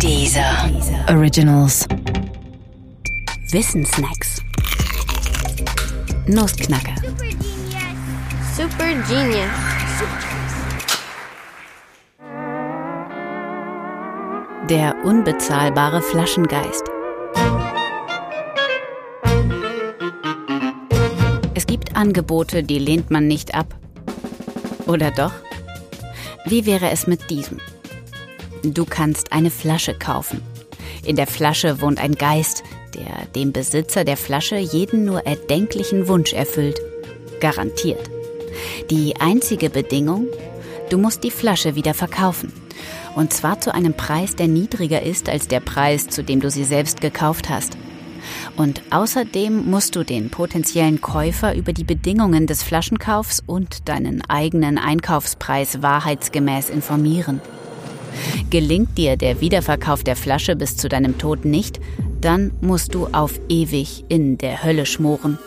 Dieser Originals. Wissensnacks. Nussknacker. Super genius. Der unbezahlbare Flaschengeist. Es gibt Angebote, die lehnt man nicht ab. Oder doch? Wie wäre es mit diesem? Du kannst eine Flasche kaufen. In der Flasche wohnt ein Geist, der dem Besitzer der Flasche jeden nur erdenklichen Wunsch erfüllt. Garantiert. Die einzige Bedingung, du musst die Flasche wieder verkaufen. Und zwar zu einem Preis, der niedriger ist als der Preis, zu dem du sie selbst gekauft hast. Und außerdem musst du den potenziellen Käufer über die Bedingungen des Flaschenkaufs und deinen eigenen Einkaufspreis wahrheitsgemäß informieren. Gelingt dir der Wiederverkauf der Flasche bis zu deinem Tod nicht, dann musst du auf ewig in der Hölle schmoren.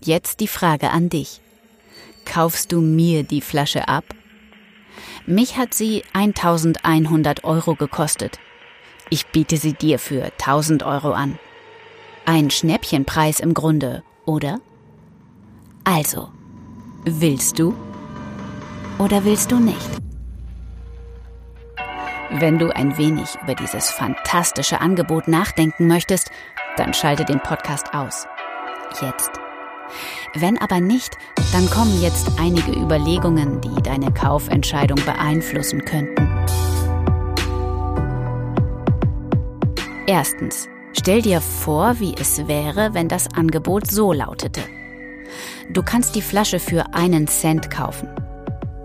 Jetzt die Frage an dich. Kaufst du mir die Flasche ab? Mich hat sie 1100 Euro gekostet. Ich biete sie dir für 1000 Euro an. Ein Schnäppchenpreis im Grunde, oder? Also, willst du oder willst du nicht? Wenn du ein wenig über dieses fantastische Angebot nachdenken möchtest, dann schalte den Podcast aus. Jetzt. Wenn aber nicht, dann kommen jetzt einige Überlegungen, die deine Kaufentscheidung beeinflussen könnten. Erstens, stell dir vor, wie es wäre, wenn das Angebot so lautete. Du kannst die Flasche für einen Cent kaufen.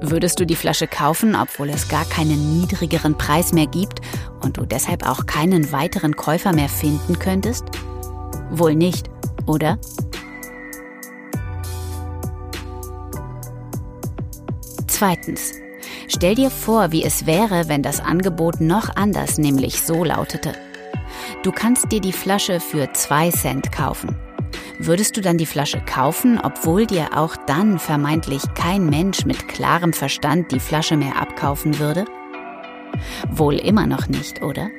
Würdest du die Flasche kaufen, obwohl es gar keinen niedrigeren Preis mehr gibt und du deshalb auch keinen weiteren Käufer mehr finden könntest? Wohl nicht, oder? Zweitens. Stell dir vor, wie es wäre, wenn das Angebot noch anders, nämlich so lautete. Du kannst dir die Flasche für zwei Cent kaufen. Würdest du dann die Flasche kaufen, obwohl dir auch dann vermeintlich kein Mensch mit klarem Verstand die Flasche mehr abkaufen würde? Wohl immer noch nicht, oder?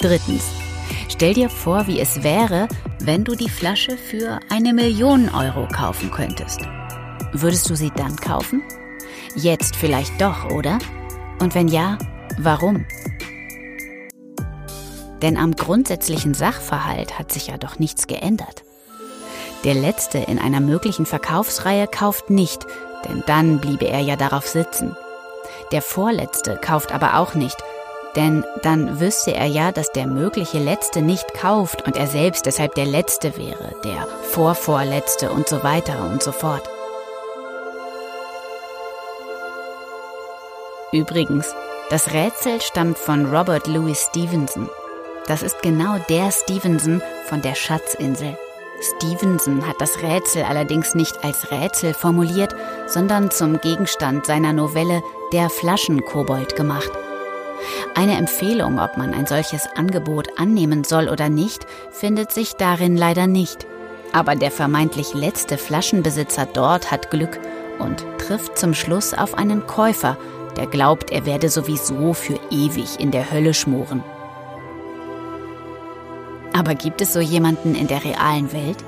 Drittens. Stell dir vor, wie es wäre, wenn du die Flasche für eine Million Euro kaufen könntest. Würdest du sie dann kaufen? Jetzt vielleicht doch, oder? Und wenn ja, warum? Denn am grundsätzlichen Sachverhalt hat sich ja doch nichts geändert. Der Letzte in einer möglichen Verkaufsreihe kauft nicht, denn dann bliebe er ja darauf sitzen. Der Vorletzte kauft aber auch nicht, denn dann wüsste er ja, dass der mögliche Letzte nicht kauft und er selbst deshalb der Letzte wäre, der Vorvorletzte und so weiter und so fort. Übrigens, das Rätsel stammt von Robert Louis Stevenson. Das ist genau der Stevenson von der Schatzinsel. Stevenson hat das Rätsel allerdings nicht als Rätsel formuliert, sondern zum Gegenstand seiner Novelle Der Flaschenkobold gemacht. Eine Empfehlung, ob man ein solches Angebot annehmen soll oder nicht, findet sich darin leider nicht. Aber der vermeintlich letzte Flaschenbesitzer dort hat Glück und trifft zum Schluss auf einen Käufer, der glaubt, er werde sowieso für ewig in der Hölle schmoren. Aber gibt es so jemanden in der realen Welt?